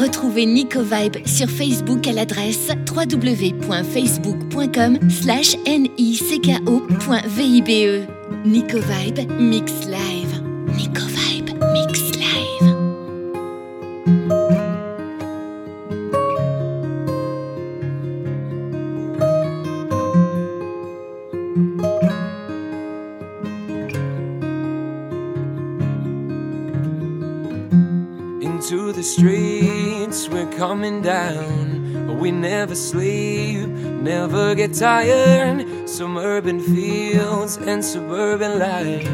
Retrouvez Nico Vibe sur Facebook à l'adresse www.facebook.com slash nicko.vibe. Nico Vibe Mix Live. Nico get tired. Some urban fields and suburban life.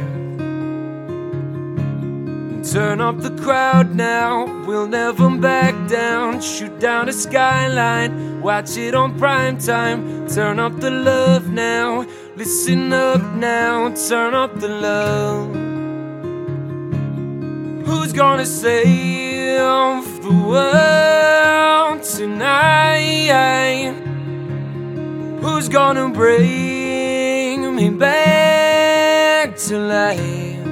Turn up the crowd now, we'll never back down. Shoot down the skyline, watch it on prime time. Turn up the love now, listen up now, turn up the love. Who's gonna save the world tonight? Who's gonna bring me back to life?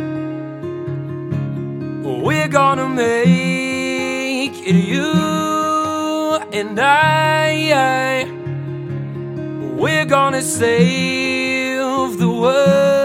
We're gonna make it you and I. We're gonna save the world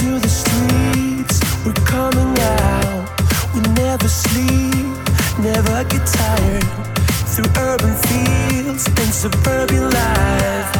Into the streets, we're coming out. We never sleep, never get tired. Through urban fields and suburban life.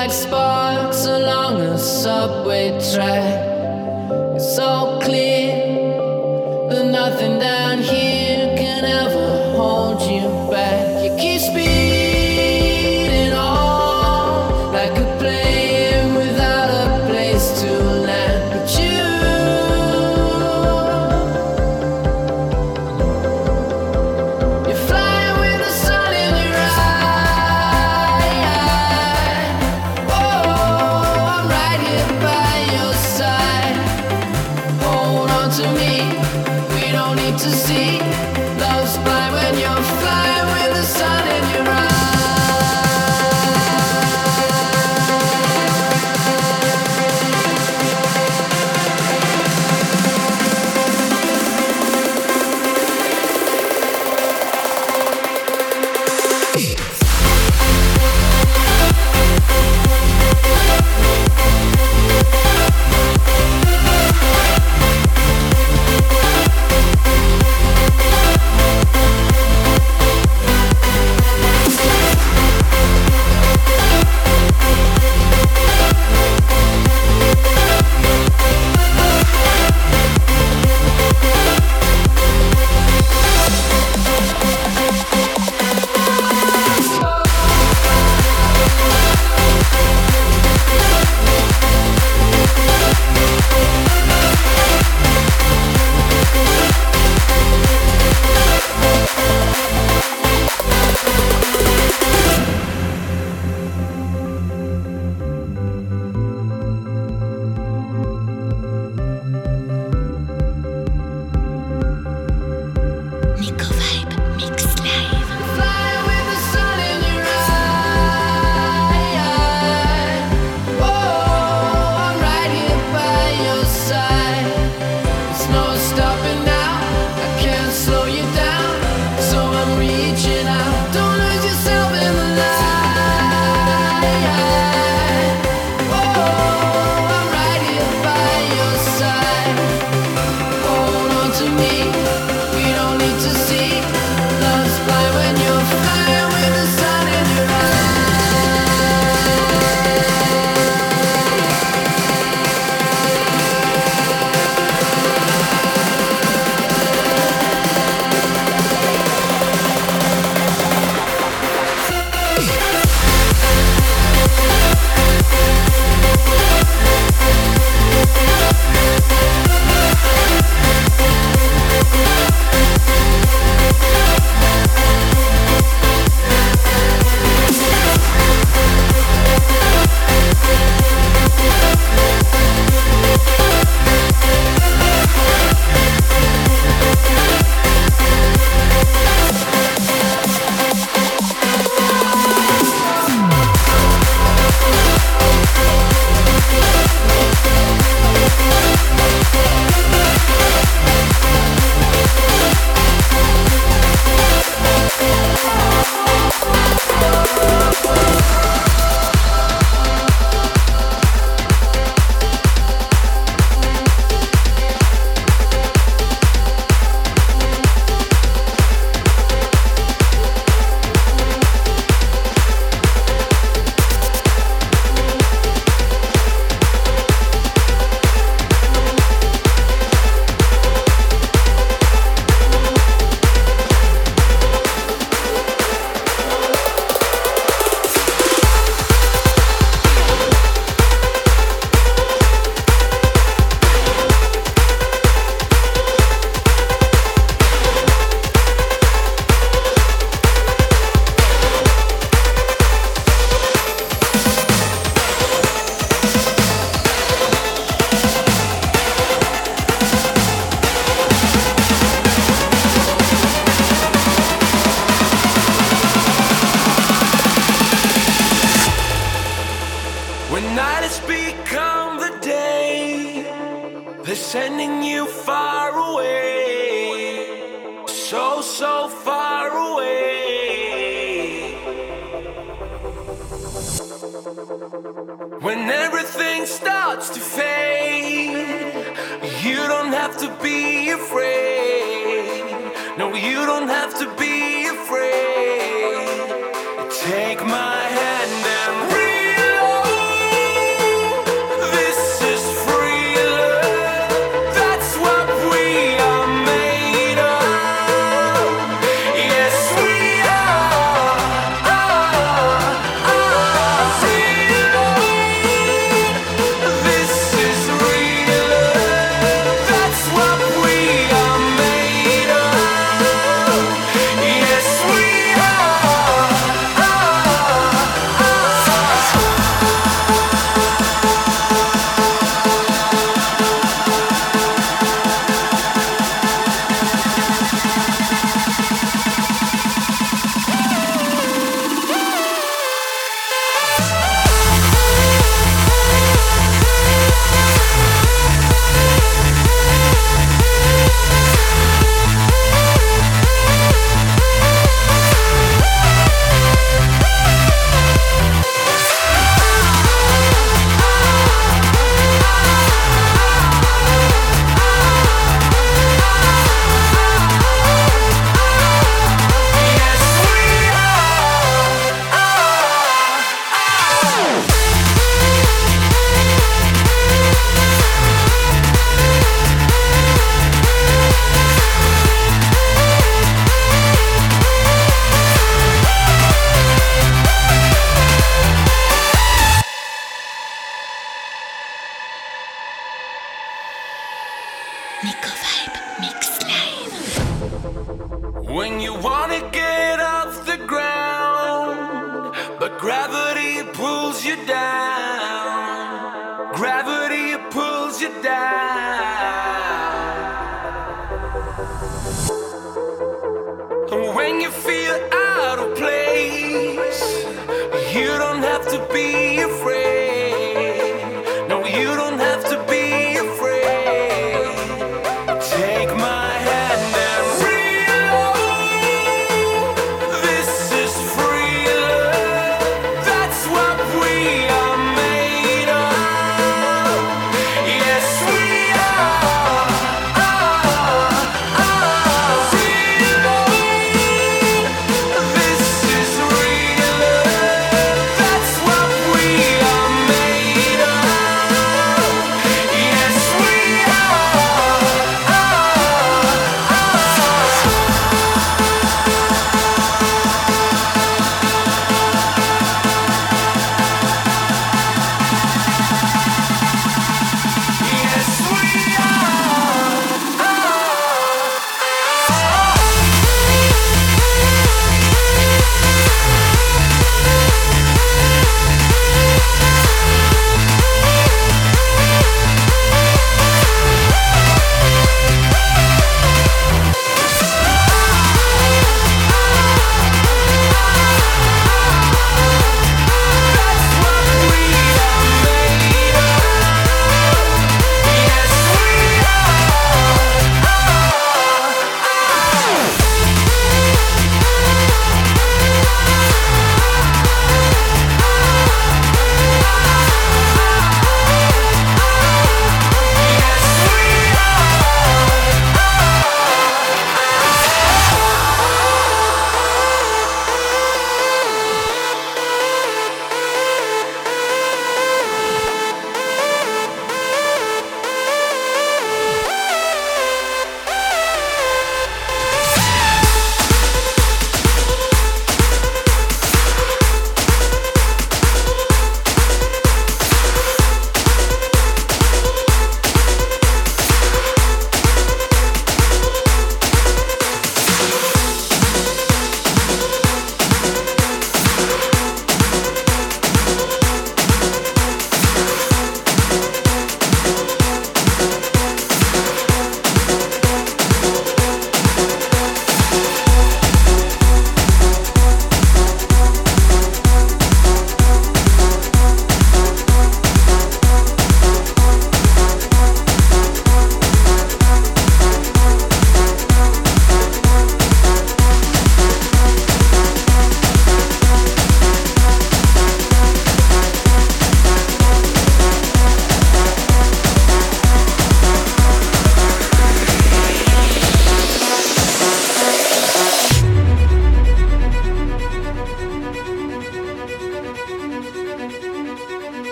Like sparks along a subway track. It's so clear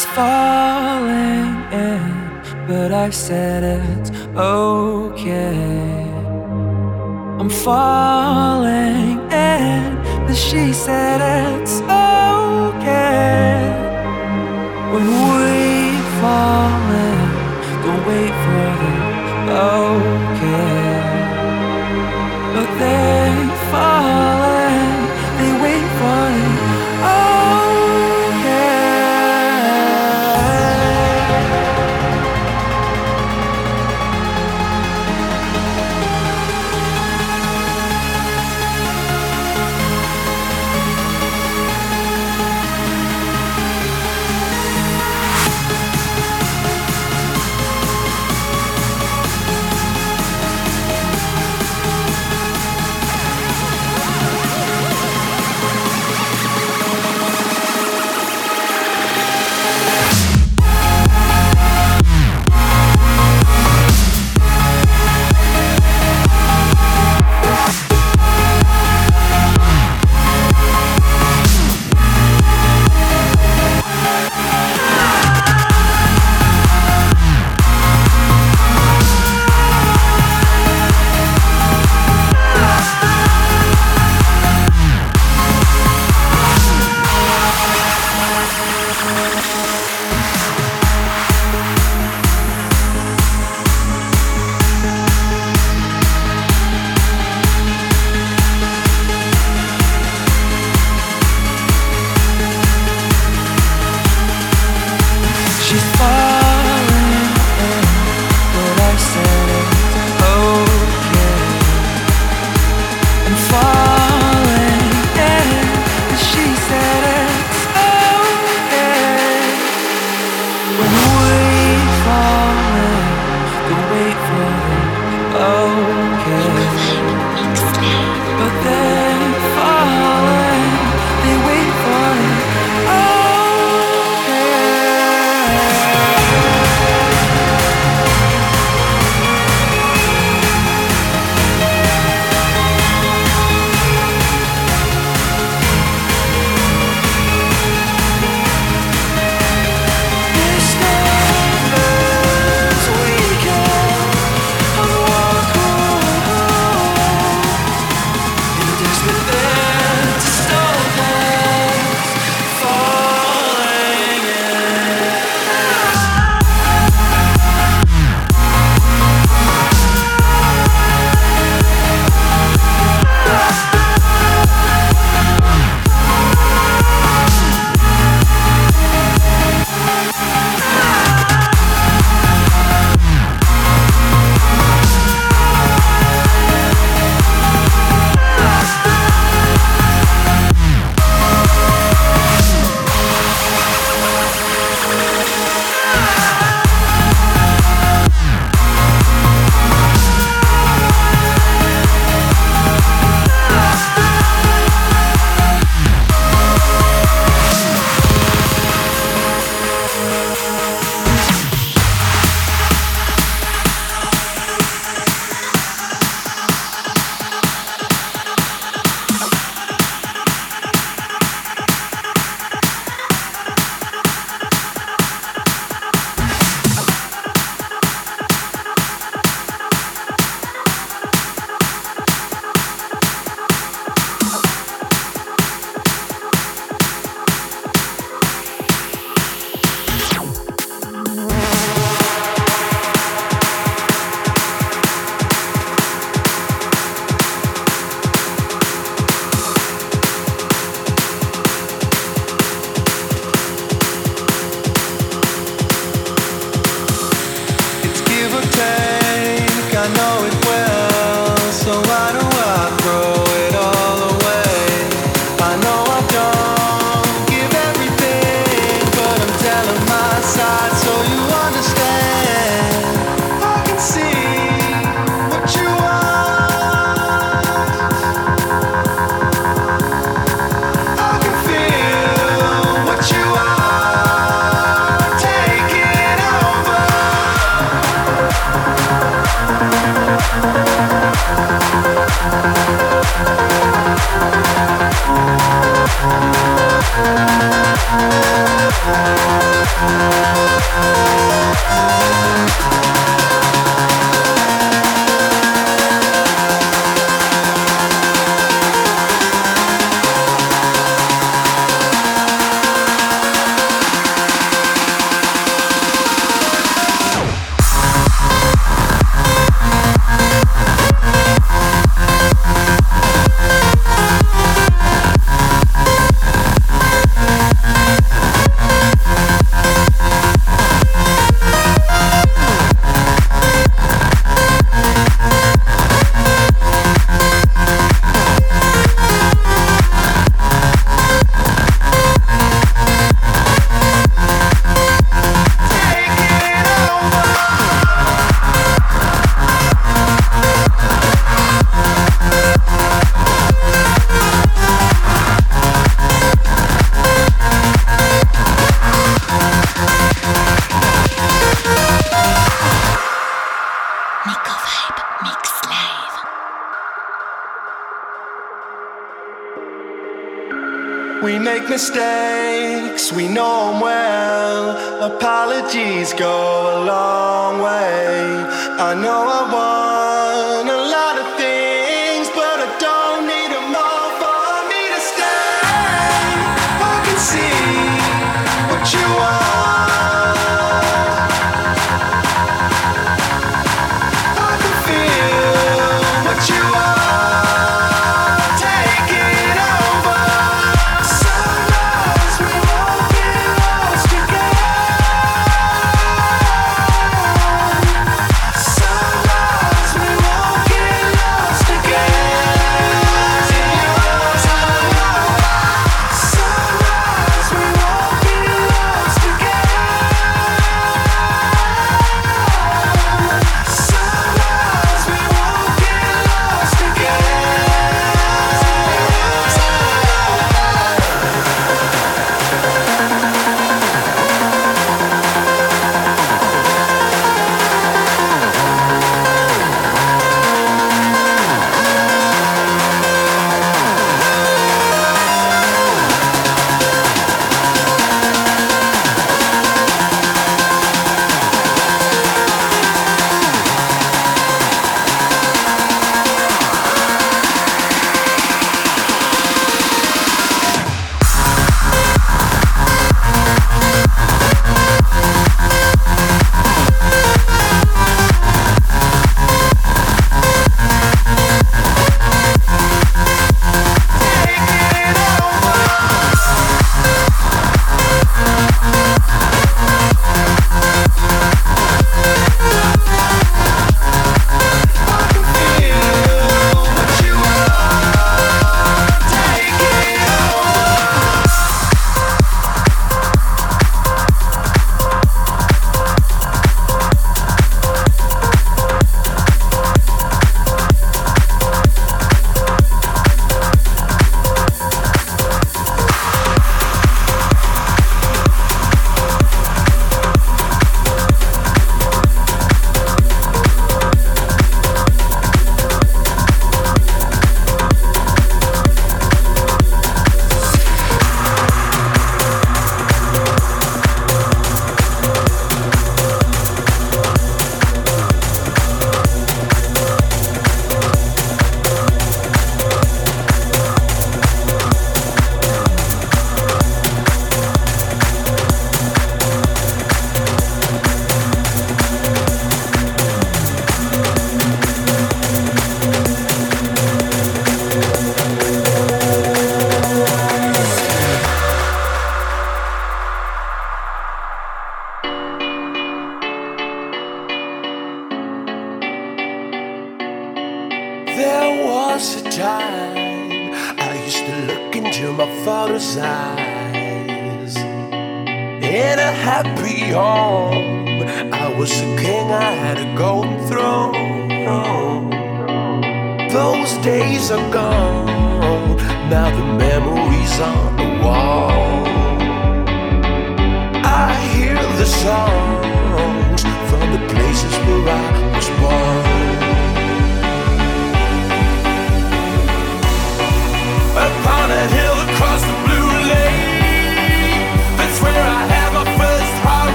is falling in, but I said it's okay. I'm falling in, but she said it's okay. When we fall in, don't wait for the okay. But they fall in, they wait for it. We make mistakes, we know them well. Apologies go a long way. I know I wanna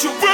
sur